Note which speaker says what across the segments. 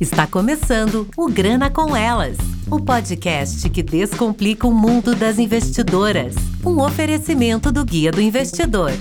Speaker 1: Está começando o Grana com Elas, o podcast que descomplica o mundo das investidoras. Um oferecimento do Guia do Investidor.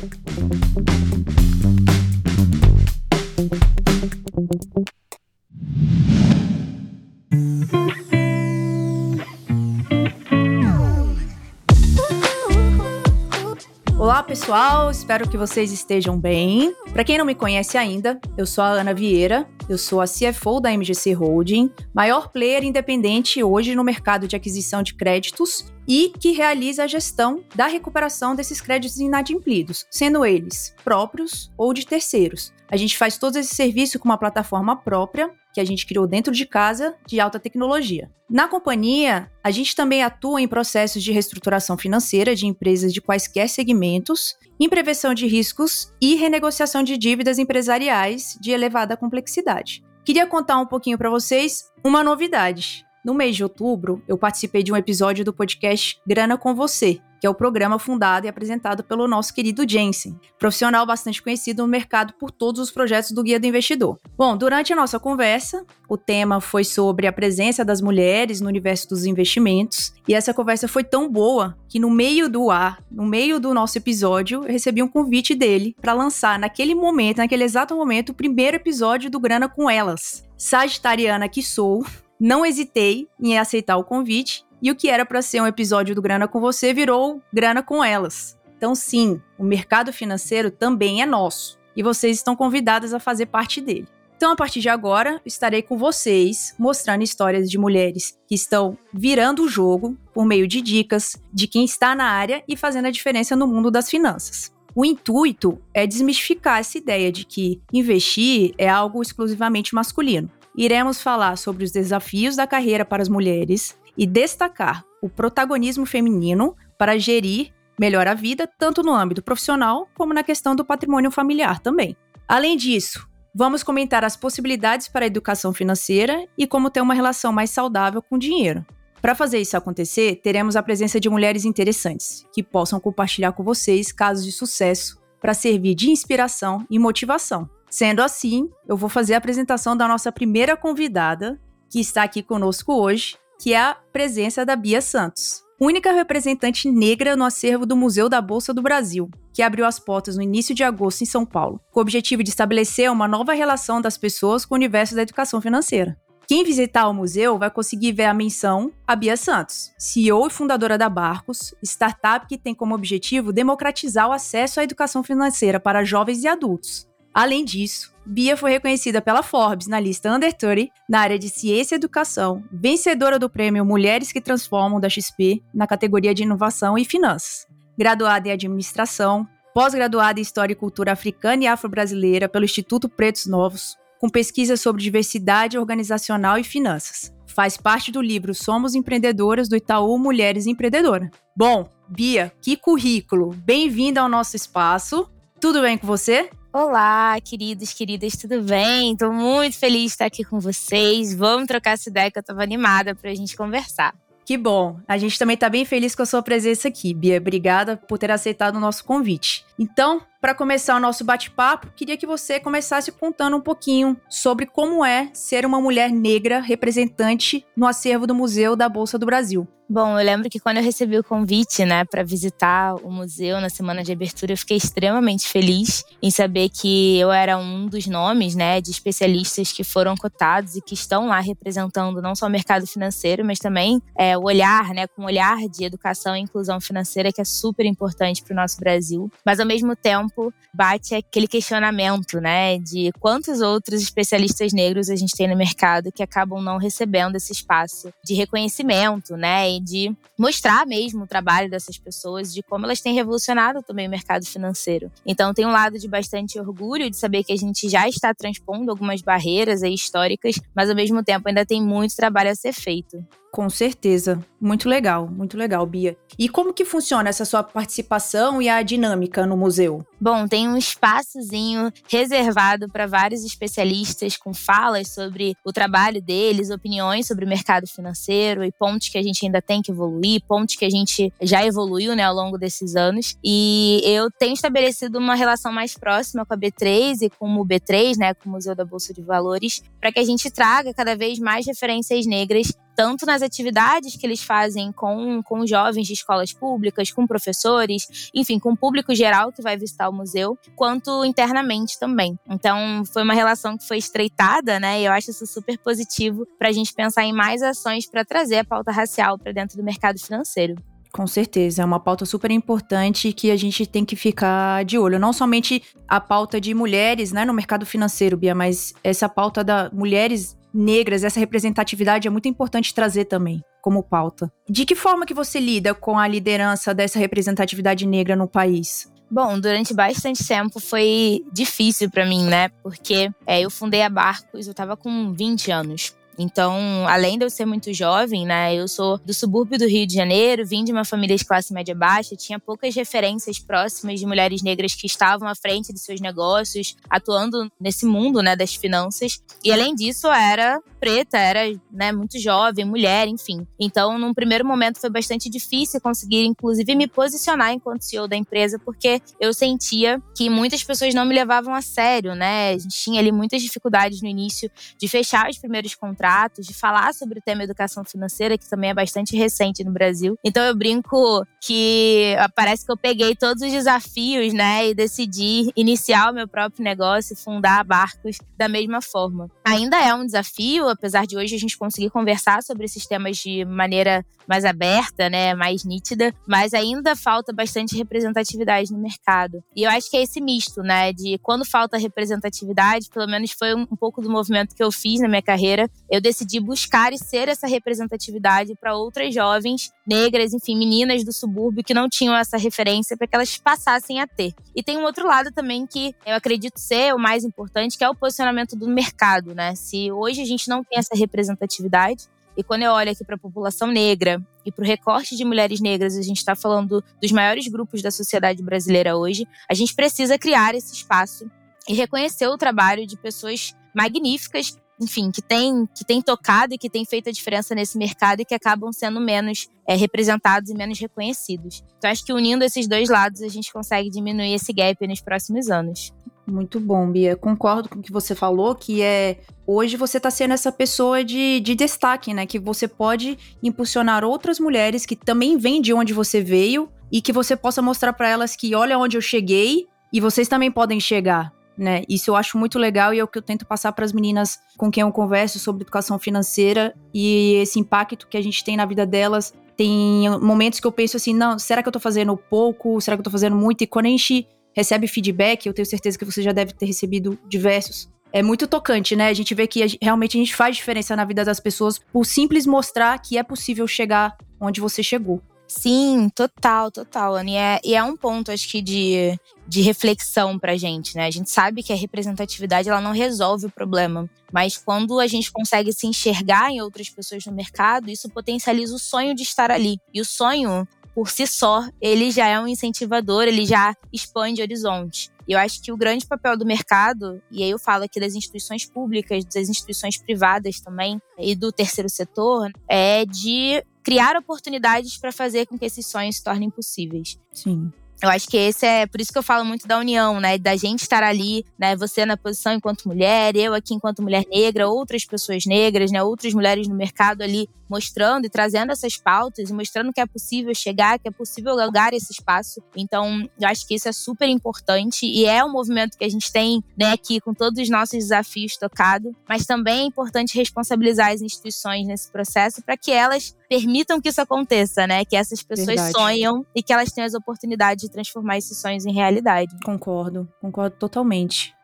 Speaker 2: Pessoal. Espero que vocês estejam bem. Para quem não me conhece ainda, eu sou a Ana Vieira. Eu sou a CFO da MGC Holding, maior player independente hoje no mercado de aquisição de créditos e que realiza a gestão da recuperação desses créditos inadimplidos, sendo eles próprios ou de terceiros. A gente faz todo esse serviço com uma plataforma própria que a gente criou dentro de casa de alta tecnologia. Na companhia, a gente também atua em processos de reestruturação financeira de empresas de quaisquer segmentos, em prevenção de riscos e renegociação de dívidas empresariais de elevada complexidade. Queria contar um pouquinho para vocês uma novidade. No mês de outubro, eu participei de um episódio do podcast Grana com Você, que é o programa fundado e apresentado pelo nosso querido Jensen, profissional bastante conhecido no mercado por todos os projetos do Guia do Investidor. Bom, durante a nossa conversa, o tema foi sobre a presença das mulheres no universo dos investimentos, e essa conversa foi tão boa que no meio do ar, no meio do nosso episódio, eu recebi um convite dele para lançar naquele momento, naquele exato momento, o primeiro episódio do Grana com Elas. Sagitariana que sou, não hesitei em aceitar o convite e o que era para ser um episódio do Grana com você virou Grana com elas. Então, sim, o mercado financeiro também é nosso e vocês estão convidadas a fazer parte dele. Então, a partir de agora, estarei com vocês mostrando histórias de mulheres que estão virando o jogo por meio de dicas de quem está na área e fazendo a diferença no mundo das finanças. O intuito é desmistificar essa ideia de que investir é algo exclusivamente masculino iremos falar sobre os desafios da carreira para as mulheres e destacar o protagonismo feminino para gerir melhor a vida, tanto no âmbito profissional como na questão do patrimônio familiar também. Além disso, vamos comentar as possibilidades para a educação financeira e como ter uma relação mais saudável com o dinheiro. Para fazer isso acontecer, teremos a presença de mulheres interessantes que possam compartilhar com vocês casos de sucesso para servir de inspiração e motivação. Sendo assim, eu vou fazer a apresentação da nossa primeira convidada, que está aqui conosco hoje, que é a presença da Bia Santos, única representante negra no acervo do Museu da Bolsa do Brasil, que abriu as portas no início de agosto em São Paulo, com o objetivo de estabelecer uma nova relação das pessoas com o universo da educação financeira. Quem visitar o museu vai conseguir ver a menção a Bia Santos, CEO e fundadora da Barcos, startup que tem como objetivo democratizar o acesso à educação financeira para jovens e adultos. Além disso, Bia foi reconhecida pela Forbes na lista Under 30 na área de ciência e educação, vencedora do prêmio Mulheres que Transformam da XP na categoria de inovação e finanças. Graduada em administração, pós-graduada em História e Cultura Africana e Afro-Brasileira pelo Instituto Pretos Novos, com pesquisas sobre diversidade organizacional e finanças. Faz parte do livro Somos Empreendedoras do Itaú Mulheres Empreendedora. Bom, Bia, que currículo! Bem-vinda ao nosso espaço. Tudo bem com você?
Speaker 3: Olá, queridos, queridas, tudo bem? Estou muito feliz de estar aqui com vocês. Vamos trocar essa ideia que eu estava animada para a gente conversar.
Speaker 2: Que bom. A gente também está bem feliz com a sua presença aqui, Bia. Obrigada por ter aceitado o nosso convite. Então, para começar o nosso bate-papo, queria que você começasse contando um pouquinho sobre como é ser uma mulher negra representante no acervo do Museu da Bolsa do Brasil.
Speaker 3: Bom, eu lembro que quando eu recebi o convite, né, para visitar o museu na semana de abertura, eu fiquei extremamente feliz em saber que eu era um dos nomes, né, de especialistas que foram cotados e que estão lá representando não só o mercado financeiro, mas também é, o olhar, né, com o olhar de educação e inclusão financeira que é super importante para o nosso Brasil. Mas ao mesmo tempo bate aquele questionamento, né, de quantos outros especialistas negros a gente tem no mercado que acabam não recebendo esse espaço de reconhecimento, né de mostrar mesmo o trabalho dessas pessoas, de como elas têm revolucionado também o mercado financeiro. Então tem um lado de bastante orgulho de saber que a gente já está transpondo algumas barreiras históricas, mas ao mesmo tempo ainda tem muito trabalho a ser feito.
Speaker 2: Com certeza. Muito legal, muito legal, Bia. E como que funciona essa sua participação e a dinâmica no museu?
Speaker 3: Bom, tem um espaçozinho reservado para vários especialistas com falas sobre o trabalho deles, opiniões sobre o mercado financeiro e pontos que a gente ainda tem que evoluir, pontos que a gente já evoluiu né, ao longo desses anos. E eu tenho estabelecido uma relação mais próxima com a B3 e com o B3, né, com o Museu da Bolsa de Valores, para que a gente traga cada vez mais referências negras tanto nas atividades que eles fazem com, com jovens de escolas públicas, com professores, enfim, com o público geral que vai visitar o museu, quanto internamente também. Então, foi uma relação que foi estreitada, né? E eu acho isso super positivo para a gente pensar em mais ações para trazer a pauta racial para dentro do mercado financeiro.
Speaker 2: Com certeza, é uma pauta super importante que a gente tem que ficar de olho. Não somente a pauta de mulheres né, no mercado financeiro, Bia, mas essa pauta da mulheres negras, essa representatividade é muito importante trazer também como pauta. De que forma que você lida com a liderança dessa representatividade negra no país?
Speaker 3: Bom, durante bastante tempo foi difícil para mim, né? Porque é, eu fundei a Barcos, eu tava com 20 anos. Então, além de eu ser muito jovem, né, eu sou do subúrbio do Rio de Janeiro, vim de uma família de classe média baixa, tinha poucas referências próximas de mulheres negras que estavam à frente de seus negócios, atuando nesse mundo, né, das finanças. E além disso, era preta, era, né, muito jovem, mulher, enfim. Então, num primeiro momento foi bastante difícil conseguir inclusive me posicionar enquanto CEO da empresa, porque eu sentia que muitas pessoas não me levavam a sério, né? A gente tinha ali muitas dificuldades no início de fechar os primeiros contratos contratos, de falar sobre o tema educação financeira, que também é bastante recente no Brasil. Então eu brinco que parece que eu peguei todos os desafios, né, e decidi iniciar o meu próprio negócio, fundar barcos da mesma forma. Ainda é um desafio, apesar de hoje a gente conseguir conversar sobre esses temas de maneira mais aberta, né, mais nítida, mas ainda falta bastante representatividade no mercado. E eu acho que é esse misto, né, de quando falta representatividade, pelo menos foi um, pouco do movimento que eu fiz na minha carreira, eu decidi buscar e ser essa representatividade para outras jovens negras, enfim, meninas do subúrbio que não tinham essa referência para que elas passassem a ter. E tem um outro lado também que eu acredito ser o mais importante, que é o posicionamento do mercado, né? Se hoje a gente não tem essa representatividade, e quando eu olho aqui para a população negra e para o recorte de mulheres negras, a gente está falando dos maiores grupos da sociedade brasileira hoje, a gente precisa criar esse espaço e reconhecer o trabalho de pessoas magníficas, enfim, que têm que tem tocado e que têm feito a diferença nesse mercado e que acabam sendo menos é, representados e menos reconhecidos. Então, acho que unindo esses dois lados, a gente consegue diminuir esse gap nos próximos anos.
Speaker 2: Muito bom, Bia. Concordo com o que você falou, que é hoje você está sendo essa pessoa de, de destaque, né? Que você pode impulsionar outras mulheres que também vêm de onde você veio e que você possa mostrar para elas que olha onde eu cheguei e vocês também podem chegar. Né? Isso eu acho muito legal e é o que eu tento passar para as meninas com quem eu converso sobre educação financeira e esse impacto que a gente tem na vida delas. Tem momentos que eu penso assim, não, será que eu tô fazendo pouco? Será que eu tô fazendo muito? E quando a gente recebe feedback, eu tenho certeza que você já deve ter recebido diversos. É muito tocante, né? A gente vê que a gente, realmente a gente faz diferença na vida das pessoas por simples mostrar que é possível chegar onde você chegou.
Speaker 3: Sim, total, total, Anny. E é, e é um ponto, acho que, de, de reflexão pra gente, né? A gente sabe que a representatividade ela não resolve o problema. Mas quando a gente consegue se enxergar em outras pessoas no mercado, isso potencializa o sonho de estar ali. E o sonho por si só, ele já é um incentivador, ele já expande horizontes. E eu acho que o grande papel do mercado, e aí eu falo aqui das instituições públicas, das instituições privadas também, e do terceiro setor, é de criar oportunidades para fazer com que esses sonhos se tornem possíveis.
Speaker 2: Sim.
Speaker 3: Eu acho que esse é por isso que eu falo muito da união, né? Da gente estar ali, né? Você na posição enquanto mulher, eu aqui enquanto mulher negra, outras pessoas negras, né? Outras mulheres no mercado ali mostrando e trazendo essas pautas e mostrando que é possível chegar, que é possível galgar esse espaço. Então, eu acho que isso é super importante e é um movimento que a gente tem, né, aqui com todos os nossos desafios tocado, mas também é importante responsabilizar as instituições nesse processo para que elas permitam que isso aconteça, né? Que essas pessoas Verdade. sonham e que elas tenham as oportunidades de transformar esses sonhos em realidade.
Speaker 2: Concordo, concordo totalmente.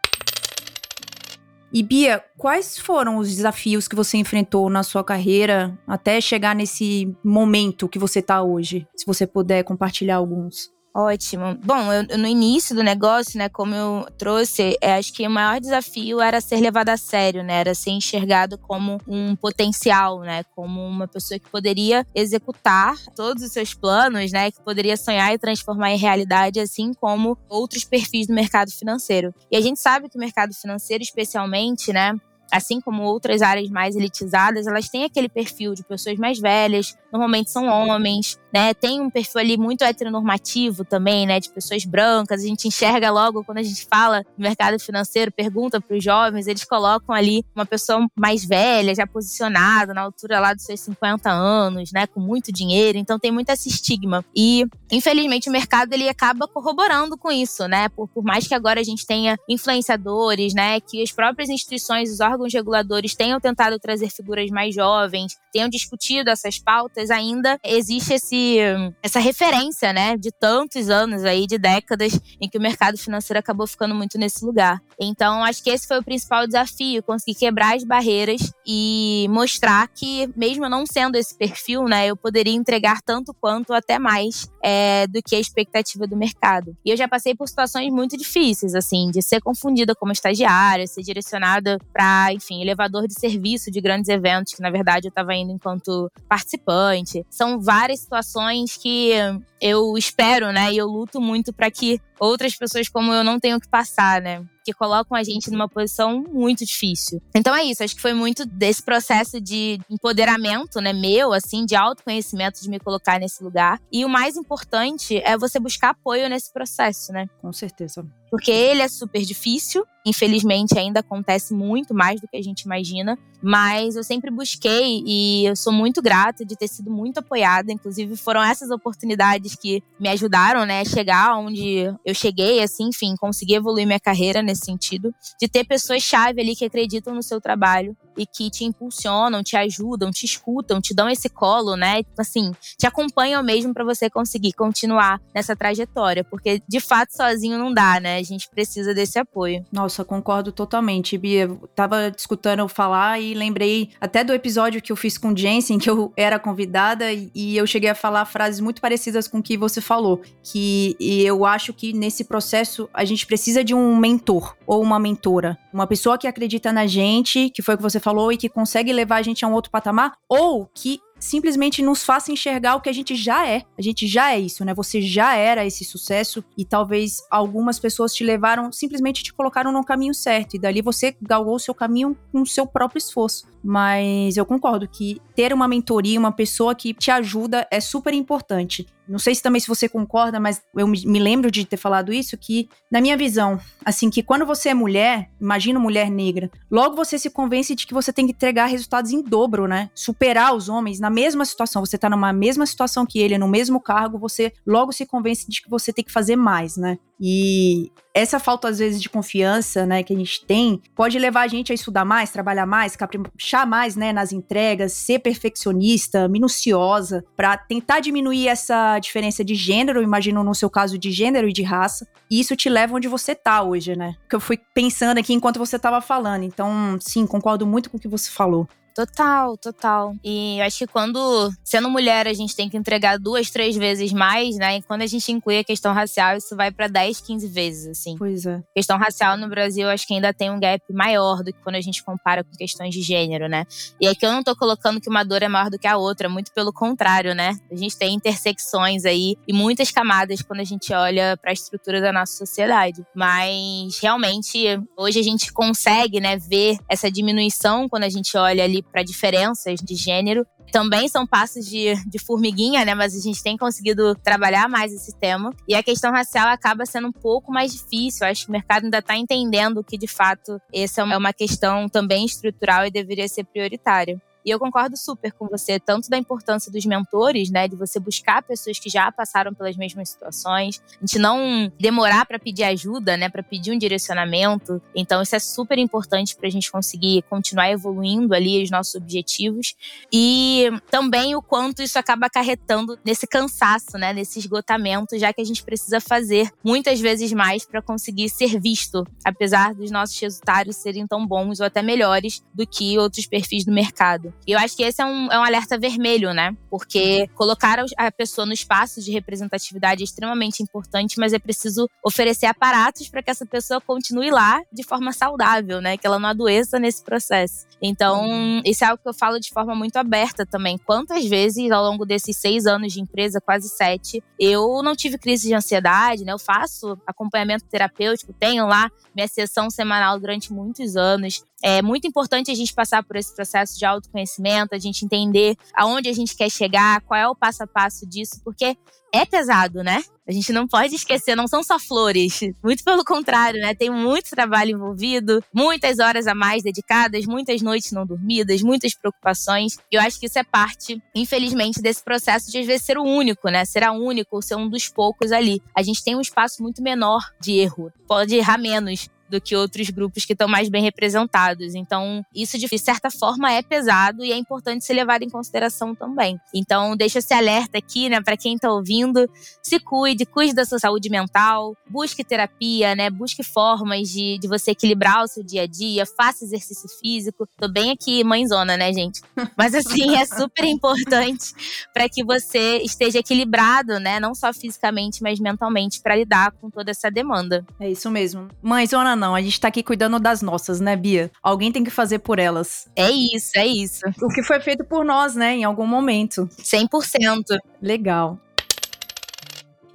Speaker 2: E Bia, quais foram os desafios que você enfrentou na sua carreira até chegar nesse momento que você está hoje? Se você puder compartilhar alguns.
Speaker 3: Ótimo. Bom, eu, no início do negócio, né, como eu trouxe, é, acho que o maior desafio era ser levado a sério, né? Era ser enxergado como um potencial, né? Como uma pessoa que poderia executar todos os seus planos, né? Que poderia sonhar e transformar em realidade, assim como outros perfis do mercado financeiro. E a gente sabe que o mercado financeiro, especialmente, né? assim como outras áreas mais elitizadas, elas têm aquele perfil de pessoas mais velhas, normalmente são homens, né? Tem um perfil ali muito heteronormativo também, né? De pessoas brancas. A gente enxerga logo quando a gente fala no mercado financeiro, pergunta para os jovens, eles colocam ali uma pessoa mais velha, já posicionada, na altura lá dos seus 50 anos, né? Com muito dinheiro. Então tem muito esse estigma. E, infelizmente, o mercado ele acaba corroborando com isso, né? Por, por mais que agora a gente tenha influenciadores, né? Que as próprias instituições, os órgãos reguladores tenham tentado trazer figuras mais jovens, tenham discutido essas pautas, ainda existe esse essa referência, né, de tantos anos aí, de décadas, em que o mercado financeiro acabou ficando muito nesse lugar. Então, acho que esse foi o principal desafio, conseguir quebrar as barreiras e mostrar que, mesmo não sendo esse perfil, né, eu poderia entregar tanto quanto até mais é, do que a expectativa do mercado. E eu já passei por situações muito difíceis, assim, de ser confundida como estagiária, ser direcionada para, enfim, elevador de serviço de grandes eventos, que na verdade eu estava indo enquanto participante. São várias situações situações que eu espero, né? E eu luto muito para que outras pessoas como eu não tenham que passar, né? Que colocam a gente numa posição muito difícil. Então é isso, acho que foi muito desse processo de empoderamento, né, meu, assim, de autoconhecimento, de me colocar nesse lugar. E o mais importante é você buscar apoio nesse processo, né?
Speaker 2: Com certeza.
Speaker 3: Porque ele é super difícil, infelizmente ainda acontece muito mais do que a gente imagina, mas eu sempre busquei e eu sou muito grata de ter sido muito apoiada, inclusive foram essas oportunidades que me ajudaram, né, a chegar onde eu cheguei, assim, enfim, conseguir evoluir minha carreira nesse sentido, de ter pessoas-chave ali que acreditam no seu trabalho e que te impulsionam, te ajudam, te escutam, te dão esse colo, né? Assim, te acompanham mesmo para você conseguir continuar nessa trajetória, porque de fato sozinho não dá, né? A gente precisa desse apoio.
Speaker 2: Nossa, concordo totalmente, Bia. Tava escutando falar e lembrei até do episódio que eu fiz com Jensen, que eu era convidada e eu cheguei a falar frases muito parecidas com o que você falou, que eu acho que nesse processo a gente precisa de um mentor ou uma mentora, uma pessoa que acredita na gente, que foi o que você falou e que consegue levar a gente a um outro patamar, ou que simplesmente nos faça enxergar o que a gente já é. A gente já é isso, né? Você já era esse sucesso e talvez algumas pessoas te levaram, simplesmente te colocaram no caminho certo e dali você galgou o seu caminho com o seu próprio esforço. Mas eu concordo que ter uma mentoria, uma pessoa que te ajuda é super importante. Não sei se também se você concorda, mas eu me lembro de ter falado isso que na minha visão, assim que quando você é mulher, imagina mulher negra, logo você se convence de que você tem que entregar resultados em dobro, né? Superar os homens na mesma situação, você tá numa mesma situação que ele, no mesmo cargo, você logo se convence de que você tem que fazer mais, né? E essa falta, às vezes, de confiança, né, que a gente tem, pode levar a gente a estudar mais, trabalhar mais, caprichar mais, né, nas entregas, ser perfeccionista, minuciosa, para tentar diminuir essa diferença de gênero, imagino no seu caso de gênero e de raça. E isso te leva onde você tá hoje, né? Que eu fui pensando aqui enquanto você tava falando. Então, sim, concordo muito com o que você falou.
Speaker 3: Total, total. E eu acho que quando, sendo mulher, a gente tem que entregar duas, três vezes mais, né? E quando a gente inclui a questão racial, isso vai para 10, 15 vezes, assim.
Speaker 2: Pois é.
Speaker 3: Questão racial no Brasil, acho que ainda tem um gap maior do que quando a gente compara com questões de gênero, né? E aqui eu não tô colocando que uma dor é maior do que a outra, muito pelo contrário, né? A gente tem intersecções aí e muitas camadas quando a gente olha para a estrutura da nossa sociedade. Mas realmente, hoje a gente consegue, né, ver essa diminuição quando a gente olha ali para diferenças de gênero. Também são passos de, de formiguinha, né? Mas a gente tem conseguido trabalhar mais esse tema. E a questão racial acaba sendo um pouco mais difícil. Acho que o mercado ainda está entendendo que, de fato, essa é uma questão também estrutural e deveria ser prioritária. E eu concordo super com você, tanto da importância dos mentores, né, de você buscar pessoas que já passaram pelas mesmas situações, a gente não demorar para pedir ajuda, né, para pedir um direcionamento. Então isso é super importante para a gente conseguir continuar evoluindo ali os nossos objetivos e também o quanto isso acaba acarretando nesse cansaço, né, nesse esgotamento, já que a gente precisa fazer muitas vezes mais para conseguir ser visto, apesar dos nossos resultados serem tão bons ou até melhores do que outros perfis do mercado. E eu acho que esse é um, é um alerta vermelho, né? Porque colocar a pessoa no espaço de representatividade é extremamente importante, mas é preciso oferecer aparatos para que essa pessoa continue lá de forma saudável, né? Que ela não adoeça nesse processo. Então, isso é algo que eu falo de forma muito aberta também. Quantas vezes ao longo desses seis anos de empresa, quase sete, eu não tive crise de ansiedade, né? Eu faço acompanhamento terapêutico, tenho lá minha sessão semanal durante muitos anos. É muito importante a gente passar por esse processo de autoconhecimento, a gente entender aonde a gente quer chegar, qual é o passo a passo disso, porque é pesado, né? A gente não pode esquecer, não são só flores. Muito pelo contrário, né? Tem muito trabalho envolvido, muitas horas a mais dedicadas, muitas noites não dormidas, muitas preocupações. E eu acho que isso é parte, infelizmente, desse processo de às vezes ser o único, né? Ser a única ou ser um dos poucos ali. A gente tem um espaço muito menor de erro. Pode errar menos, do que outros grupos que estão mais bem representados. Então, isso de certa forma é pesado e é importante ser levado em consideração também. Então, deixa esse alerta aqui, né, para quem está ouvindo, se cuide, cuide da sua saúde mental, busque terapia, né, busque formas de, de você equilibrar o seu dia a dia, faça exercício físico. Tô bem aqui mãezona, né, gente? Mas assim, é super importante para que você esteja equilibrado, né, não só fisicamente, mas mentalmente para lidar com toda essa demanda.
Speaker 2: É isso mesmo. Mãezona não. A gente tá aqui cuidando das nossas, né, Bia? Alguém tem que fazer por elas.
Speaker 3: É isso, é isso.
Speaker 2: O que foi feito por nós, né, em algum momento.
Speaker 3: 100%.
Speaker 2: Legal.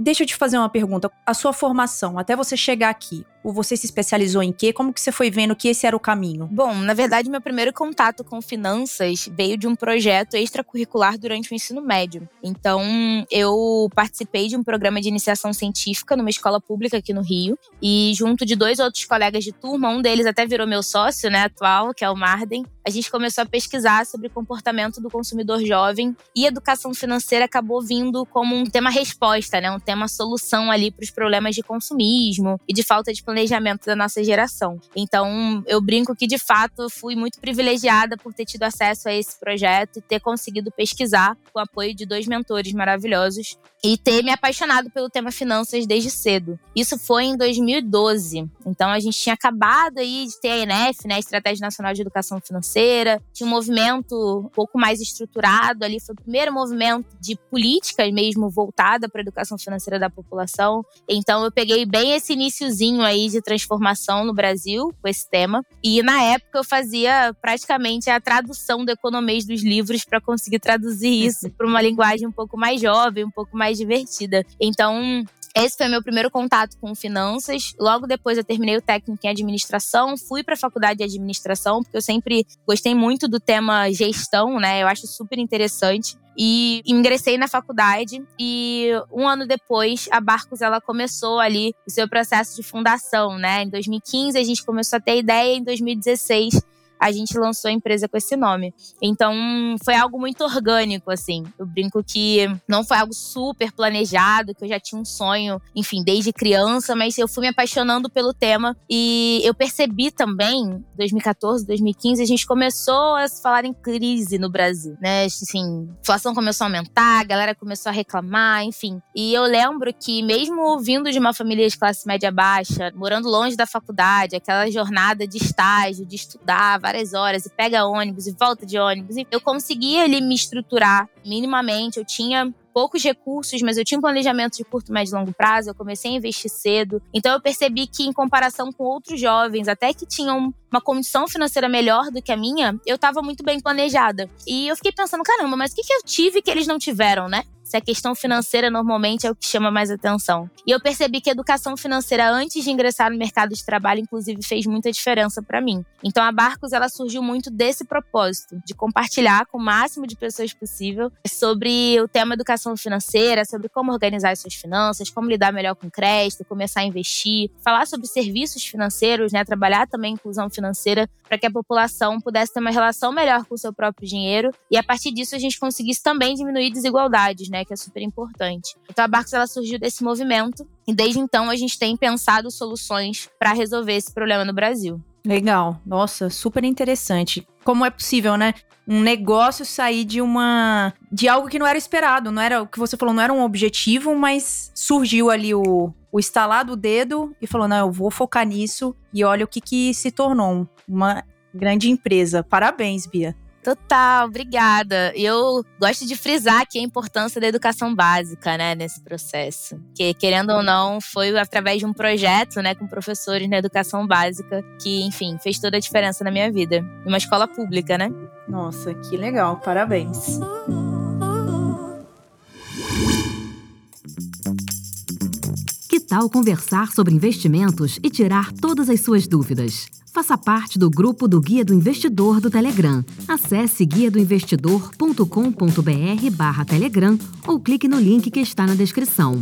Speaker 2: Deixa eu te fazer uma pergunta. A sua formação, até você chegar aqui, você se especializou em quê? Como que você foi vendo que esse era o caminho?
Speaker 3: Bom, na verdade, meu primeiro contato com finanças veio de um projeto extracurricular durante o ensino médio. Então, eu participei de um programa de iniciação científica numa escola pública aqui no Rio. E junto de dois outros colegas de turma, um deles até virou meu sócio, né, atual, que é o Marden, a gente começou a pesquisar sobre comportamento do consumidor jovem e educação financeira acabou vindo como um tema resposta, né, um tema solução ali para os problemas de consumismo e de falta de planejamento da nossa geração. Então, eu brinco que de fato fui muito privilegiada por ter tido acesso a esse projeto e ter conseguido pesquisar com o apoio de dois mentores maravilhosos e ter me apaixonado pelo tema finanças desde cedo. Isso foi em 2012. Então, a gente tinha acabado aí de ter a ENF, né, a Estratégia Nacional de Educação Financeira, tinha um movimento um pouco mais estruturado ali, foi o primeiro movimento de política mesmo voltada para a educação financeira da população. Então, eu peguei bem esse iníciozinho aí de transformação no Brasil com esse tema. E na época eu fazia praticamente a tradução do economês dos livros para conseguir traduzir isso para uma linguagem um pouco mais jovem, um pouco mais divertida. Então, esse foi meu primeiro contato com finanças. Logo depois eu terminei o técnico em administração, fui para a faculdade de administração, porque eu sempre gostei muito do tema gestão, né? Eu acho super interessante. E ingressei na faculdade e um ano depois a Barcos ela começou ali o seu processo de fundação, né? Em 2015 a gente começou a ter ideia, em 2016 a gente lançou a empresa com esse nome. Então, foi algo muito orgânico, assim. Eu brinco que não foi algo super planejado, que eu já tinha um sonho, enfim, desde criança, mas eu fui me apaixonando pelo tema e eu percebi também, 2014, 2015, a gente começou a se falar em crise no Brasil, né? Assim, a inflação começou a aumentar, a galera começou a reclamar, enfim. E eu lembro que mesmo vindo de uma família de classe média baixa, morando longe da faculdade, aquela jornada de estágio, de estudar, várias horas e pega ônibus e volta de ônibus. Eu conseguia ali me estruturar minimamente. Eu tinha poucos recursos, mas eu tinha um planejamento de curto, médio e longo prazo. Eu comecei a investir cedo. Então eu percebi que, em comparação com outros jovens, até que tinham uma condição financeira melhor do que a minha, eu estava muito bem planejada. E eu fiquei pensando, caramba, mas o que, que eu tive que eles não tiveram, né? se a questão financeira normalmente é o que chama mais atenção. E eu percebi que a educação financeira antes de ingressar no mercado de trabalho, inclusive, fez muita diferença para mim. Então a Barcos ela surgiu muito desse propósito, de compartilhar com o máximo de pessoas possível sobre o tema educação financeira, sobre como organizar as suas finanças, como lidar melhor com crédito, começar a investir, falar sobre serviços financeiros, né, trabalhar também inclusão financeira para que a população pudesse ter uma relação melhor com o seu próprio dinheiro e a partir disso a gente conseguisse também diminuir desigualdades, né, que é super importante. Então a Barcos ela surgiu desse movimento e desde então a gente tem pensado soluções para resolver esse problema no Brasil.
Speaker 2: Legal. Nossa, super interessante. Como é possível, né? Um negócio sair de uma de algo que não era esperado, não era o que você falou, não era um objetivo, mas surgiu ali o o estalar do dedo e falou: "Não, eu vou focar nisso". E olha o que que se tornou uma grande empresa. Parabéns, Bia.
Speaker 3: Total, obrigada. Eu gosto de frisar aqui a importância da educação básica, né, nesse processo. Que, querendo ou não, foi através de um projeto, né, com professores na educação básica que, enfim, fez toda a diferença na minha vida. Uma escola pública, né?
Speaker 2: Nossa, que legal. Parabéns.
Speaker 4: Que tal conversar sobre investimentos e tirar todas as suas dúvidas? Faça parte do grupo do Guia do Investidor do Telegram. Acesse guiadoinvestidor.com.br barra Telegram ou clique no link que está na descrição.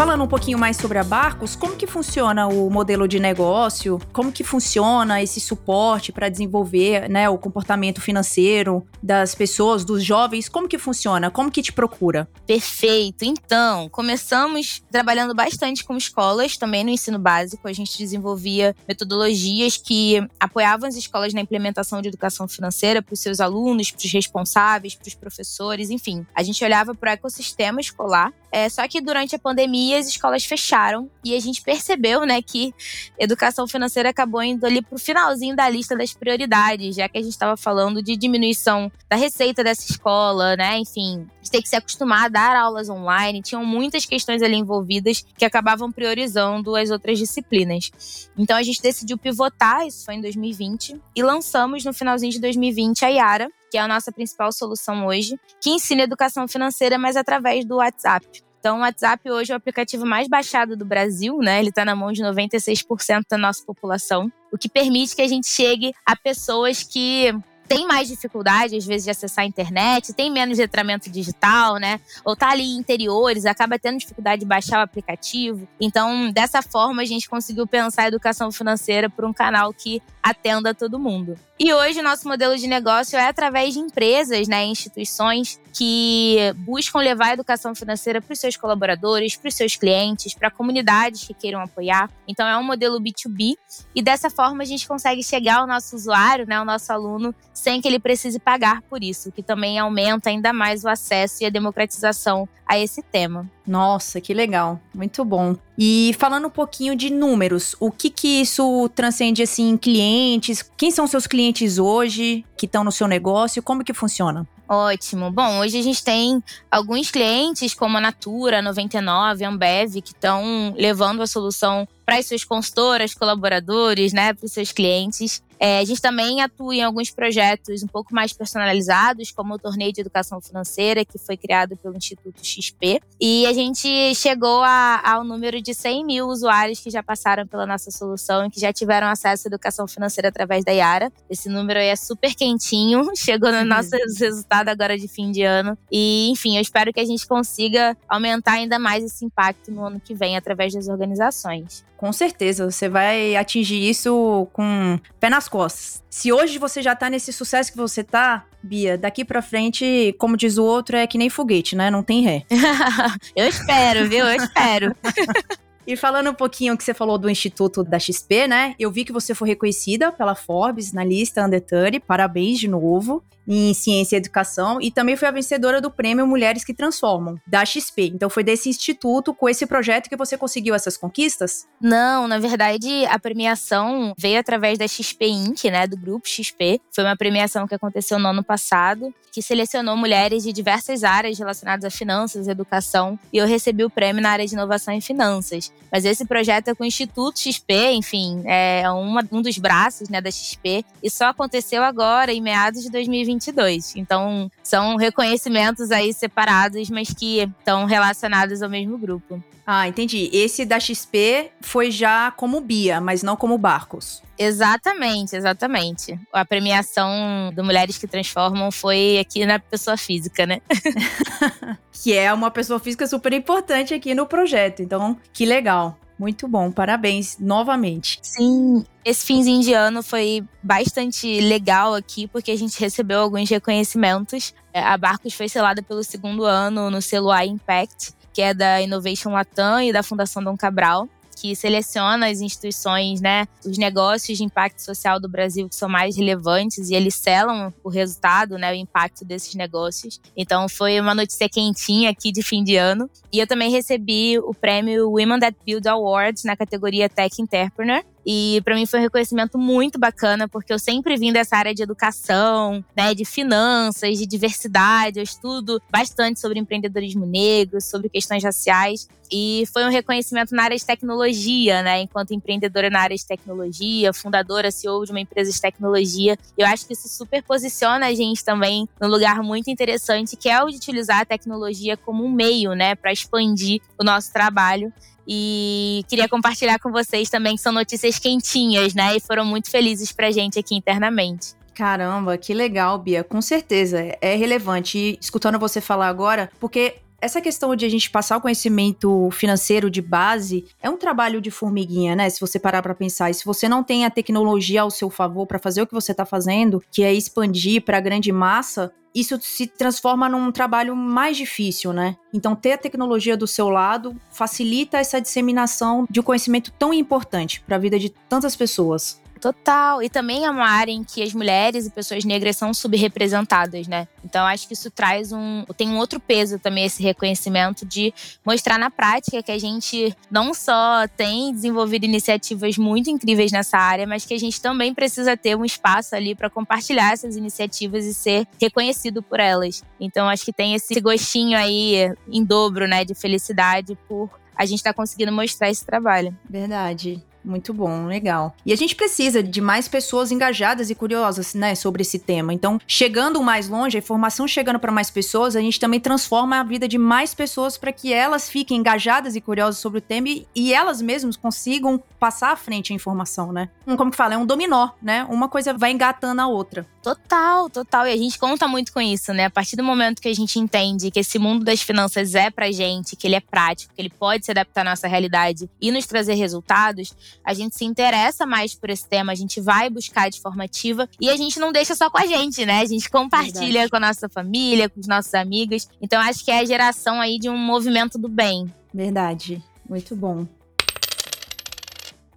Speaker 2: Falando um pouquinho mais sobre a Barcos, como que funciona o modelo de negócio? Como que funciona esse suporte para desenvolver né, o comportamento financeiro das pessoas, dos jovens? Como que funciona? Como que te procura?
Speaker 3: Perfeito. Então, começamos trabalhando bastante com escolas, também no ensino básico. A gente desenvolvia metodologias que apoiavam as escolas na implementação de educação financeira para os seus alunos, para os responsáveis, para os professores, enfim. A gente olhava para o ecossistema escolar. É, só que durante a pandemia, as escolas fecharam e a gente percebeu, né, que educação financeira acabou indo ali pro finalzinho da lista das prioridades, já que a gente estava falando de diminuição da receita dessa escola, né, enfim, de ter que se acostumar a dar aulas online, tinham muitas questões ali envolvidas que acabavam priorizando as outras disciplinas. Então a gente decidiu pivotar, isso foi em 2020, e lançamos no finalzinho de 2020 a Yara, que é a nossa principal solução hoje, que ensina educação financeira, mas através do WhatsApp. Então, o WhatsApp hoje é o aplicativo mais baixado do Brasil, né? Ele está na mão de 96% da nossa população, o que permite que a gente chegue a pessoas que tem mais dificuldade, às vezes, de acessar a internet, tem menos letramento digital, né? Ou tá ali em interiores, acaba tendo dificuldade de baixar o aplicativo. Então, dessa forma, a gente conseguiu pensar a educação financeira por um canal que atenda todo mundo. E hoje, nosso modelo de negócio é através de empresas, né, instituições que buscam levar a educação financeira para os seus colaboradores, para os seus clientes, para comunidades que queiram apoiar. Então, é um modelo B2B e dessa forma a gente consegue chegar ao nosso usuário, né, ao nosso aluno, sem que ele precise pagar por isso, que também aumenta ainda mais o acesso e a democratização a esse tema.
Speaker 2: Nossa, que legal, muito bom. E falando um pouquinho de números, o que que isso transcende assim em clientes? Quem são seus clientes hoje que estão no seu negócio? Como que funciona?
Speaker 3: Ótimo. Bom, hoje a gente tem alguns clientes como a Natura, 99, Ambev, que estão levando a solução para as suas consultoras, colaboradores, né, para os seus clientes. É, a gente também atua em alguns projetos um pouco mais personalizados, como o Torneio de Educação Financeira, que foi criado pelo Instituto XP. E a gente chegou a, ao número de 100 mil usuários que já passaram pela nossa solução e que já tiveram acesso à educação financeira através da Yara. Esse número aí é super quentinho, chegou no uhum. nosso resultado agora de fim de ano. E, enfim, eu espero que a gente consiga aumentar ainda mais esse impacto no ano que vem através das organizações.
Speaker 2: Com certeza, você vai atingir isso com pé nas costas. Se hoje você já tá nesse sucesso que você tá, Bia, daqui pra frente, como diz o outro, é que nem foguete, né? Não tem ré.
Speaker 3: eu espero, viu? Eu espero.
Speaker 2: E falando um pouquinho que você falou do Instituto da XP, né? Eu vi que você foi reconhecida pela Forbes na lista Under 30. Parabéns de novo em Ciência e Educação e também foi a vencedora do prêmio Mulheres que Transformam, da XP. Então foi desse instituto, com esse projeto, que você conseguiu essas conquistas?
Speaker 3: Não, na verdade, a premiação veio através da XP Inc., né, do grupo XP. Foi uma premiação que aconteceu no ano passado, que selecionou mulheres de diversas áreas relacionadas a finanças educação, e eu recebi o prêmio na área de inovação e finanças. Mas esse projeto é com o Instituto XP, enfim, é uma, um dos braços né, da XP, e só aconteceu agora, em meados de 2020 2022. Então, são reconhecimentos aí separados, mas que estão relacionados ao mesmo grupo.
Speaker 2: Ah, entendi. Esse da XP foi já como Bia, mas não como Barcos.
Speaker 3: Exatamente, exatamente. A premiação do Mulheres que Transformam foi aqui na pessoa física, né?
Speaker 2: que é uma pessoa física super importante aqui no projeto. Então, que legal. Muito bom, parabéns novamente.
Speaker 3: Sim, esse finzinho de ano foi bastante legal aqui, porque a gente recebeu alguns reconhecimentos. É, a Barcos foi selada pelo segundo ano no selo A Impact, que é da Innovation Latam e da Fundação Dom Cabral que seleciona as instituições, né, os negócios de impacto social do Brasil que são mais relevantes e eles selam o resultado, né, o impacto desses negócios. Então foi uma notícia quentinha aqui de fim de ano. E eu também recebi o prêmio Women That Build Awards na categoria Tech Entrepreneur. E para mim foi um reconhecimento muito bacana, porque eu sempre vim dessa área de educação, né, de finanças, de diversidade. Eu estudo bastante sobre empreendedorismo negro, sobre questões raciais. E foi um reconhecimento na área de tecnologia, né? Enquanto empreendedora na área de tecnologia, fundadora, CEO de uma empresa de tecnologia. Eu acho que isso super posiciona a gente também num lugar muito interessante, que é o de utilizar a tecnologia como um meio, né, para expandir o nosso trabalho. E queria compartilhar com vocês também que são notícias quentinhas, né? E foram muito felizes pra gente aqui internamente.
Speaker 2: Caramba, que legal, Bia. Com certeza é relevante. E escutando você falar agora, porque essa questão de a gente passar o conhecimento financeiro de base é um trabalho de formiguinha, né? Se você parar para pensar, e se você não tem a tecnologia ao seu favor para fazer o que você está fazendo, que é expandir para a grande massa, isso se transforma num trabalho mais difícil, né? Então, ter a tecnologia do seu lado facilita essa disseminação de um conhecimento tão importante para a vida de tantas pessoas.
Speaker 3: Total. E também é uma área em que as mulheres e pessoas negras são subrepresentadas, né? Então acho que isso traz um. tem um outro peso também, esse reconhecimento de mostrar na prática que a gente não só tem desenvolvido iniciativas muito incríveis nessa área, mas que a gente também precisa ter um espaço ali para compartilhar essas iniciativas e ser reconhecido por elas. Então acho que tem esse gostinho aí em dobro, né, de felicidade por a gente estar tá conseguindo mostrar esse trabalho.
Speaker 2: Verdade. Muito bom, legal. E a gente precisa de mais pessoas engajadas e curiosas, né, sobre esse tema. Então, chegando mais longe, a informação chegando para mais pessoas, a gente também transforma a vida de mais pessoas para que elas fiquem engajadas e curiosas sobre o tema e, e, elas mesmas consigam passar à frente a informação, né? Como que fala, é um dominó, né? Uma coisa vai engatando a outra.
Speaker 3: Total, total. E a gente conta muito com isso, né? A partir do momento que a gente entende que esse mundo das finanças é pra gente, que ele é prático, que ele pode se adaptar à nossa realidade e nos trazer resultados, a gente se interessa mais por esse tema, a gente vai buscar de forma ativa e a gente não deixa só com a gente, né? A gente compartilha Verdade. com a nossa família, com os nossos amigos. Então acho que é a geração aí de um movimento do bem.
Speaker 2: Verdade. Muito bom.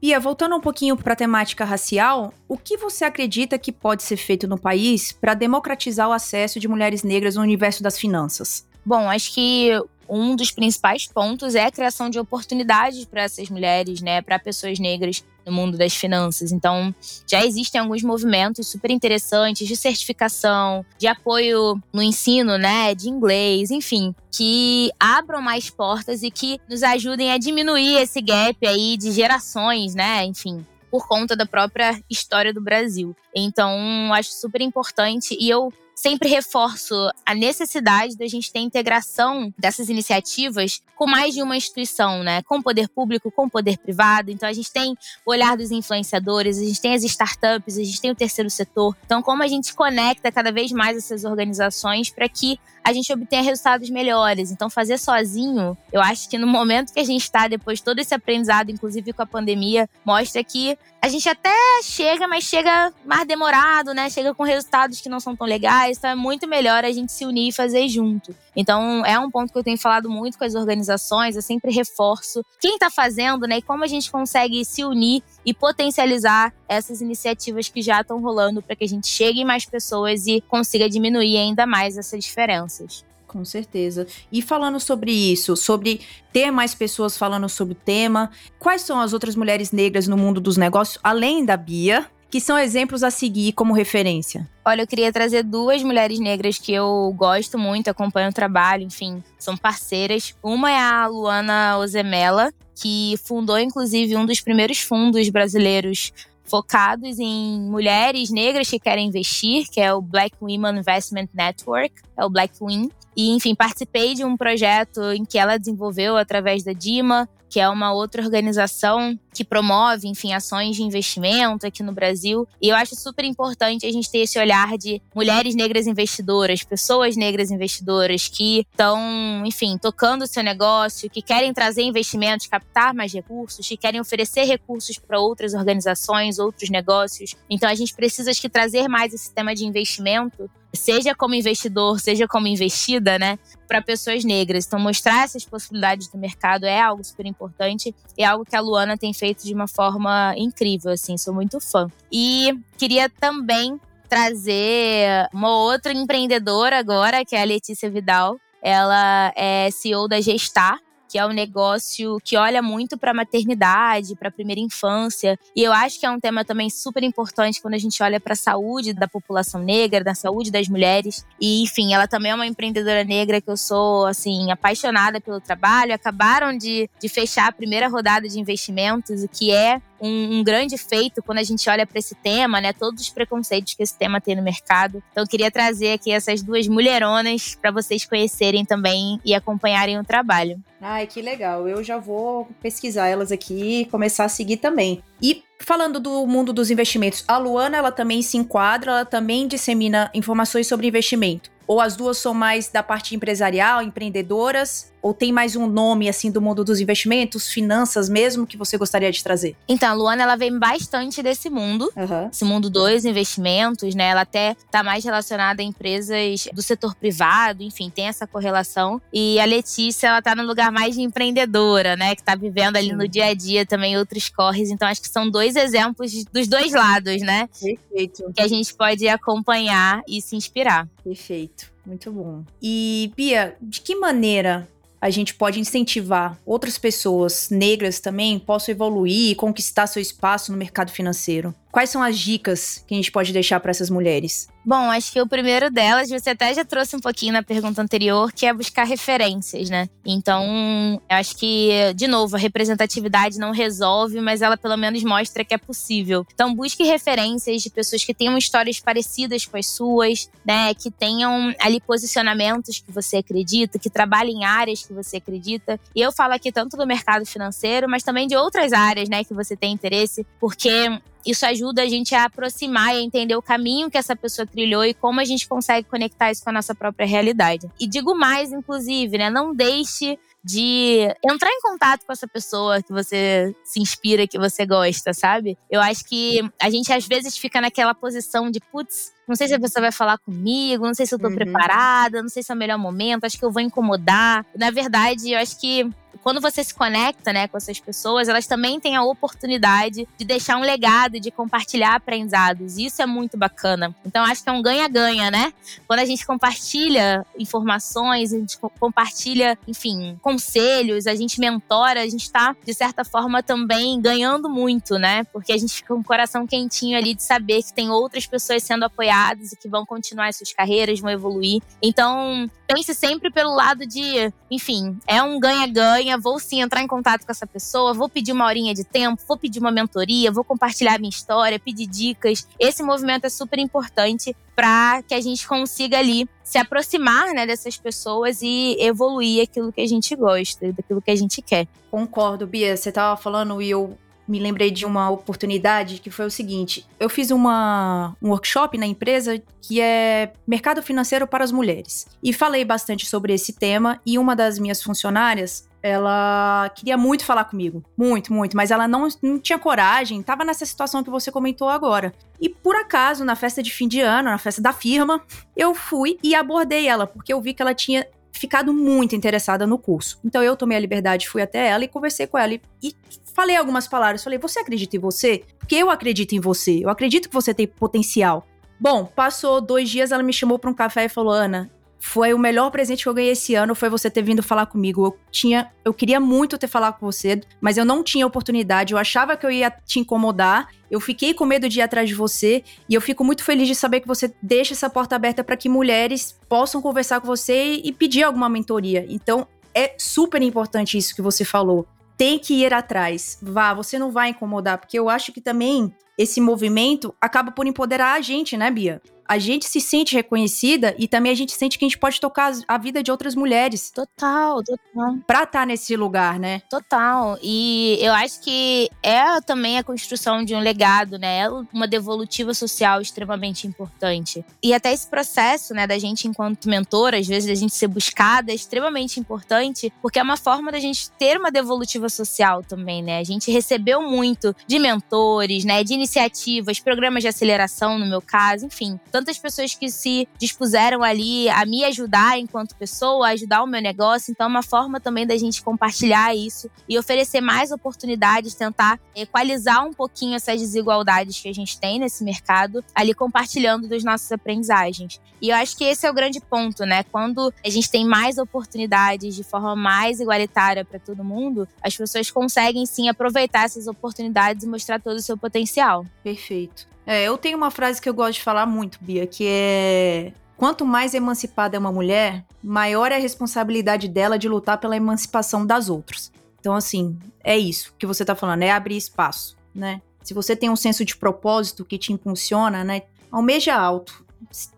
Speaker 2: Bia, voltando um pouquinho para a temática racial, o que você acredita que pode ser feito no país para democratizar o acesso de mulheres negras no universo das finanças?
Speaker 3: Bom, acho que um dos principais pontos é a criação de oportunidades para essas mulheres, né, para pessoas negras no mundo das finanças. Então, já existem alguns movimentos super interessantes de certificação, de apoio no ensino, né, de inglês, enfim, que abram mais portas e que nos ajudem a diminuir esse gap aí de gerações, né, enfim, por conta da própria história do Brasil. Então, acho super importante e eu sempre reforço a necessidade da gente ter integração dessas iniciativas com mais de uma instituição, né? Com o poder público, com o poder privado. Então a gente tem o olhar dos influenciadores, a gente tem as startups, a gente tem o terceiro setor. Então, como a gente conecta cada vez mais essas organizações para que a gente obtenha resultados melhores. Então, fazer sozinho, eu acho que no momento que a gente está, depois de todo esse aprendizado, inclusive com a pandemia, mostra que a gente até chega, mas chega mais demorado, né? Chega com resultados que não são tão legais. Então, é muito melhor a gente se unir e fazer junto. Então, é um ponto que eu tenho falado muito com as organizações. Eu sempre reforço quem está fazendo, né? E como a gente consegue se unir e potencializar essas iniciativas que já estão rolando para que a gente chegue em mais pessoas e consiga diminuir ainda mais essa diferença.
Speaker 2: Com certeza. E falando sobre isso, sobre ter mais pessoas falando sobre o tema, quais são as outras mulheres negras no mundo dos negócios, além da Bia, que são exemplos a seguir como referência?
Speaker 3: Olha, eu queria trazer duas mulheres negras que eu gosto muito, acompanho o trabalho, enfim, são parceiras. Uma é a Luana Ozemela, que fundou inclusive um dos primeiros fundos brasileiros focados em mulheres negras que querem investir, que é o Black Women Investment Network, é o Black Win. E, enfim, participei de um projeto em que ela desenvolveu através da DIMA, que é uma outra organização que promove, enfim, ações de investimento aqui no Brasil. E eu acho super importante a gente ter esse olhar de mulheres negras investidoras, pessoas negras investidoras que estão, enfim, tocando o seu negócio, que querem trazer investimentos, captar mais recursos, que querem oferecer recursos para outras organizações, outros negócios. Então a gente precisa acho que trazer mais esse tema de investimento seja como investidor, seja como investida, né, para pessoas negras. Então, mostrar essas possibilidades do mercado é algo super importante e é algo que a Luana tem feito de uma forma incrível, assim, sou muito fã. E queria também trazer uma outra empreendedora agora, que é a Letícia Vidal. Ela é CEO da Gestar, que é um negócio que olha muito para a maternidade, para a primeira infância. E eu acho que é um tema também super importante quando a gente olha para a saúde da população negra, da saúde das mulheres. E, enfim, ela também é uma empreendedora negra que eu sou, assim, apaixonada pelo trabalho. Acabaram de, de fechar a primeira rodada de investimentos, o que é um, um, grande feito quando a gente olha para esse tema, né? Todos os preconceitos que esse tema tem no mercado. Então, eu queria trazer aqui essas duas mulheronas para vocês conhecerem também e acompanharem o trabalho.
Speaker 2: Ai, que legal. Eu já vou pesquisar elas aqui e começar a seguir também. E falando do mundo dos investimentos, a Luana, ela também se enquadra, ela também dissemina informações sobre investimento. Ou as duas são mais da parte empresarial, empreendedoras? Ou tem mais um nome, assim, do mundo dos investimentos, finanças mesmo, que você gostaria de trazer?
Speaker 3: Então, a Luana, ela vem bastante desse mundo. Uhum. Esse mundo dos investimentos, né? Ela até tá mais relacionada a empresas do setor privado, enfim, tem essa correlação. E a Letícia, ela tá no lugar mais de empreendedora, né? Que tá vivendo ali Sim. no dia a dia também outros corres. Então, acho que são dois exemplos dos dois lados, né?
Speaker 2: Perfeito.
Speaker 3: Que a gente pode acompanhar e se inspirar.
Speaker 2: Perfeito. Muito bom. E, Bia, de que maneira a gente pode incentivar outras pessoas negras também possam evoluir e conquistar seu espaço no mercado financeiro? Quais são as dicas que a gente pode deixar para essas mulheres?
Speaker 3: Bom, acho que o primeiro delas, você até já trouxe um pouquinho na pergunta anterior, que é buscar referências, né? Então, eu acho que, de novo, a representatividade não resolve, mas ela pelo menos mostra que é possível. Então, busque referências de pessoas que tenham histórias parecidas com as suas, né? Que tenham ali posicionamentos que você acredita, que trabalhem em áreas que você acredita. E eu falo aqui tanto do mercado financeiro, mas também de outras áreas, né, que você tem interesse, porque isso ajuda a gente a aproximar e a entender o caminho que essa pessoa trilhou e como a gente consegue conectar isso com a nossa própria realidade. E digo mais, inclusive, né? Não deixe de entrar em contato com essa pessoa que você se inspira, que você gosta, sabe? Eu acho que a gente às vezes fica naquela posição de, putz, não sei se a pessoa vai falar comigo, não sei se eu tô uhum. preparada, não sei se é o melhor momento, acho que eu vou incomodar. Na verdade, eu acho que quando você se conecta, né, com essas pessoas, elas também têm a oportunidade de deixar um legado, de compartilhar aprendizados. Isso é muito bacana. Então, acho que é um ganha-ganha, né? Quando a gente compartilha informações, a gente compartilha, enfim, conselhos, a gente mentora, a gente tá, de certa forma, também ganhando muito, né? Porque a gente fica com o coração quentinho ali de saber que tem outras pessoas sendo apoiadas e que vão continuar as suas carreiras, vão evoluir. Então, pense sempre pelo lado de, enfim, é um ganha-ganha. Vou sim entrar em contato com essa pessoa, vou pedir uma horinha de tempo, vou pedir uma mentoria, vou compartilhar minha história, pedir dicas. Esse movimento é super importante para que a gente consiga ali se aproximar né, dessas pessoas e evoluir aquilo que a gente gosta, daquilo que a gente quer.
Speaker 2: Concordo, Bia. Você estava falando e eu me lembrei de uma oportunidade que foi o seguinte: eu fiz uma, um workshop na empresa que é mercado financeiro para as mulheres. E falei bastante sobre esse tema e uma das minhas funcionárias ela queria muito falar comigo. Muito, muito. Mas ela não, não tinha coragem. Tava nessa situação que você comentou agora. E por acaso, na festa de fim de ano, na festa da firma, eu fui e abordei ela, porque eu vi que ela tinha ficado muito interessada no curso. Então eu tomei a liberdade, fui até ela e conversei com ela. E, e falei algumas palavras. Falei, você acredita em você? Porque eu acredito em você. Eu acredito que você tem potencial. Bom, passou dois dias, ela me chamou para um café e falou: Ana, foi o melhor presente que eu ganhei esse ano, foi você ter vindo falar comigo. Eu tinha, eu queria muito ter falado com você, mas eu não tinha oportunidade. Eu achava que eu ia te incomodar. Eu fiquei com medo de ir atrás de você e eu fico muito feliz de saber que você deixa essa porta aberta para que mulheres possam conversar com você e pedir alguma mentoria. Então, é super importante isso que você falou tem que ir atrás. Vá, você não vai incomodar, porque eu acho que também esse movimento acaba por empoderar a gente, né, Bia? a gente se sente reconhecida e também a gente sente que a gente pode tocar a vida de outras mulheres.
Speaker 3: Total, total.
Speaker 2: Pra estar tá nesse lugar, né?
Speaker 3: Total. E eu acho que é também a construção de um legado, né? É uma devolutiva social extremamente importante. E até esse processo, né, da gente enquanto mentora, às vezes a gente ser buscada, é extremamente importante, porque é uma forma da gente ter uma devolutiva social também, né? A gente recebeu muito de mentores, né, de iniciativas, programas de aceleração, no meu caso, enfim, tantas pessoas que se dispuseram ali a me ajudar enquanto pessoa, a ajudar o meu negócio. Então, é uma forma também da gente compartilhar isso e oferecer mais oportunidades, tentar equalizar um pouquinho essas desigualdades que a gente tem nesse mercado, ali compartilhando das nossas aprendizagens. E eu acho que esse é o grande ponto, né? Quando a gente tem mais oportunidades de forma mais igualitária para todo mundo, as pessoas conseguem sim aproveitar essas oportunidades e mostrar todo o seu potencial.
Speaker 2: Perfeito. É, eu tenho uma frase que eu gosto de falar muito, Bia, que é Quanto mais emancipada é uma mulher, maior é a responsabilidade dela de lutar pela emancipação das outras. Então, assim, é isso que você tá falando, é abrir espaço, né? Se você tem um senso de propósito que te impulsiona, né? Almeja alto,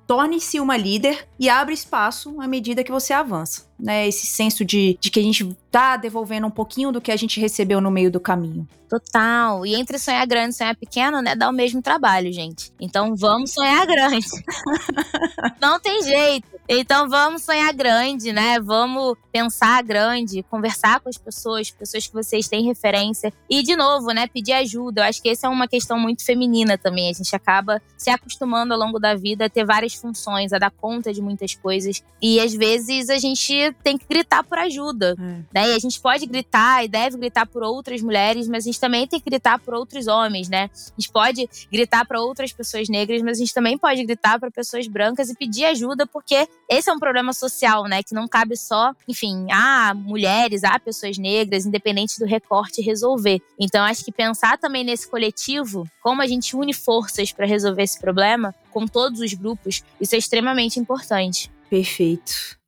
Speaker 2: torne-se uma líder e abre espaço à medida que você avança, né? Esse senso de, de que a gente tá devolvendo um pouquinho do que a gente recebeu no meio do caminho.
Speaker 3: Total. E entre sonhar grande e sonhar pequeno, né, dá o mesmo trabalho, gente. Então vamos sonhar grande. Não tem jeito. Então vamos sonhar grande, né? Vamos pensar grande, conversar com as pessoas, pessoas que vocês têm referência. E, de novo, né, pedir ajuda. Eu acho que essa é uma questão muito feminina também. A gente acaba se acostumando ao longo da vida a ter várias funções, a dar conta de muitas coisas. E às vezes a gente tem que gritar por ajuda. É. Né? E a gente pode gritar e deve gritar por outras mulheres, mas a gente também tem que gritar por outros homens, né? A gente pode gritar para outras pessoas negras, mas a gente também pode gritar para pessoas brancas e pedir ajuda, porque esse é um problema social, né? Que não cabe só, enfim, a mulheres, a pessoas negras, independente do recorte, resolver. Então, acho que pensar também nesse coletivo, como a gente une forças para resolver esse problema, com todos os grupos, isso é extremamente importante.
Speaker 2: Perfeito.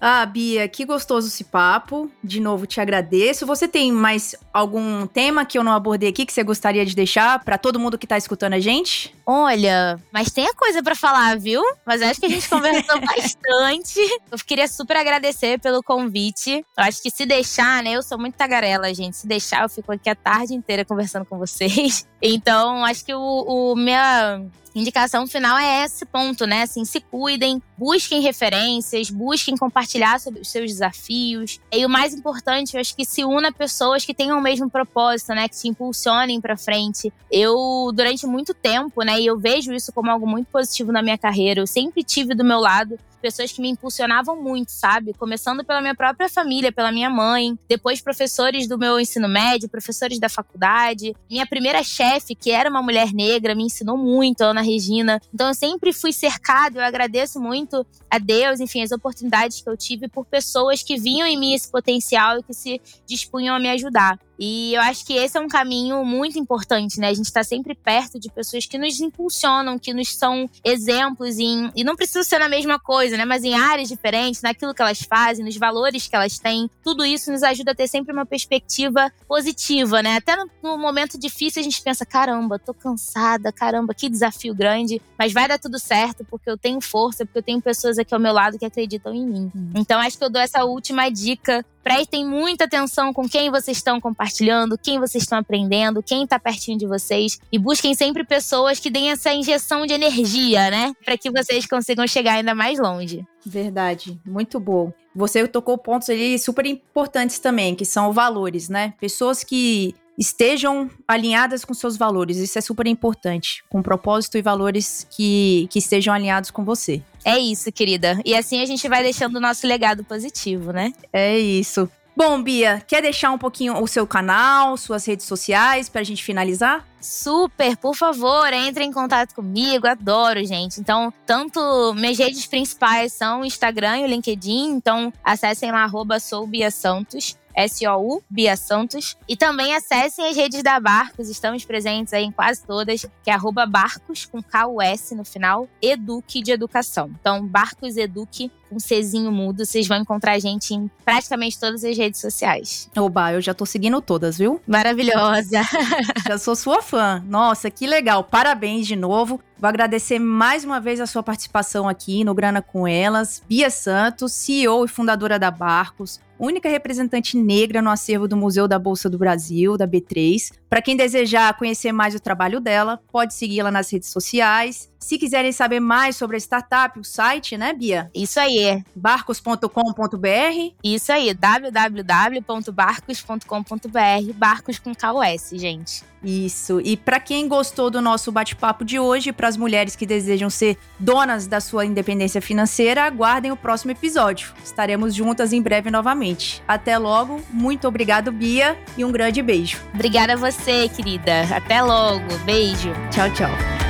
Speaker 2: Ah, Bia, que gostoso esse papo. De novo, te agradeço. Você tem mais algum tema que eu não abordei aqui que você gostaria de deixar para todo mundo que tá escutando a gente?
Speaker 3: Olha, mas tem a coisa para falar, viu? Mas acho que a gente conversou bastante. Eu queria super agradecer pelo convite. Eu acho que se deixar, né? Eu sou muito tagarela, gente. Se deixar, eu fico aqui a tarde inteira conversando com vocês. Então, acho que o, o minha indicação final é esse ponto, né? Assim, se cuidem, busquem referências, busquem compartilhar sobre os seus desafios. E o mais importante, eu acho que se una pessoas que tenham o mesmo propósito, né? Que te impulsionem para frente. Eu, durante muito tempo, né? E eu vejo isso como algo muito positivo na minha carreira. Eu sempre tive do meu lado pessoas que me impulsionavam muito, sabe? Começando pela minha própria família, pela minha mãe, depois professores do meu ensino médio, professores da faculdade. Minha primeira chefe, que era uma mulher negra, me ensinou muito, Ana Regina. Então eu sempre fui cercado, eu agradeço muito a Deus, enfim, as oportunidades que eu tive por pessoas que vinham em mim esse potencial e que se dispunham a me ajudar. E eu acho que esse é um caminho muito importante, né? A gente está sempre perto de pessoas que nos impulsionam, que nos são exemplos em. E não precisa ser na mesma coisa, né? Mas em áreas diferentes, naquilo que elas fazem, nos valores que elas têm. Tudo isso nos ajuda a ter sempre uma perspectiva positiva, né? Até no, no momento difícil a gente pensa: caramba, tô cansada, caramba, que desafio grande. Mas vai dar tudo certo, porque eu tenho força, porque eu tenho pessoas aqui ao meu lado que acreditam em mim. Hum. Então acho que eu dou essa última dica Prestem muita atenção com quem vocês estão compartilhando, quem vocês estão aprendendo, quem está pertinho de vocês. E busquem sempre pessoas que deem essa injeção de energia, né? Para que vocês consigam chegar ainda mais longe.
Speaker 2: Verdade, muito bom. Você tocou pontos ali super importantes também, que são valores, né? Pessoas que estejam alinhadas com seus valores. Isso é super importante. Com propósito e valores que, que estejam alinhados com você.
Speaker 3: É isso, querida. E assim a gente vai deixando o nosso legado positivo, né?
Speaker 2: É isso. Bom, Bia, quer deixar um pouquinho o seu canal, suas redes sociais para a gente finalizar?
Speaker 3: Super, por favor, entre em contato comigo, adoro, gente. Então, tanto minhas redes principais são o Instagram e o LinkedIn, então acessem lá, arroba Santos. S-O-U, Bia Santos. E também acessem as redes da Barcos, estamos presentes aí em quase todas, que é Barcos, com K-U-S no final, Eduque de Educação. Então, Barcos Eduque, com Czinho mudo, vocês vão encontrar a gente em praticamente todas as redes sociais.
Speaker 2: Oba, eu já tô seguindo todas, viu?
Speaker 3: Maravilhosa!
Speaker 2: já sou sua fã. Nossa, que legal. Parabéns de novo. Vou agradecer mais uma vez a sua participação aqui no Grana com Elas. Bia Santos, CEO e fundadora da Barcos, única representante negra no acervo do Museu da Bolsa do Brasil, da B3. Para quem desejar conhecer mais o trabalho dela, pode segui-la nas redes sociais. Se quiserem saber mais sobre a startup, o site, né, Bia?
Speaker 3: Isso aí.
Speaker 2: barcos.com.br.
Speaker 3: Isso aí, www.barcos.com.br, barcos com KOS, gente.
Speaker 2: Isso. E para quem gostou do nosso bate-papo de hoje, para as mulheres que desejam ser donas da sua independência financeira, aguardem o próximo episódio. Estaremos juntas em breve novamente. Até logo. Muito obrigado, Bia, e um grande beijo.
Speaker 3: Obrigada a você, querida. Até logo. Beijo.
Speaker 2: Tchau, tchau.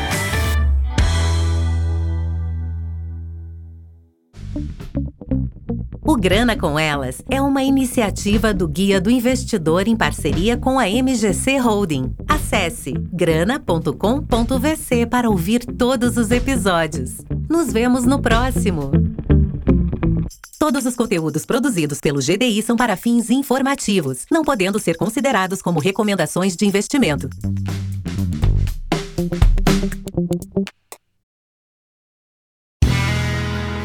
Speaker 1: O Grana com Elas é uma iniciativa do Guia do Investidor em parceria com a MGC Holding. Acesse grana.com.vc para ouvir todos os episódios. Nos vemos no próximo! Todos os conteúdos produzidos pelo GDI são para fins informativos, não podendo ser considerados como recomendações de investimento.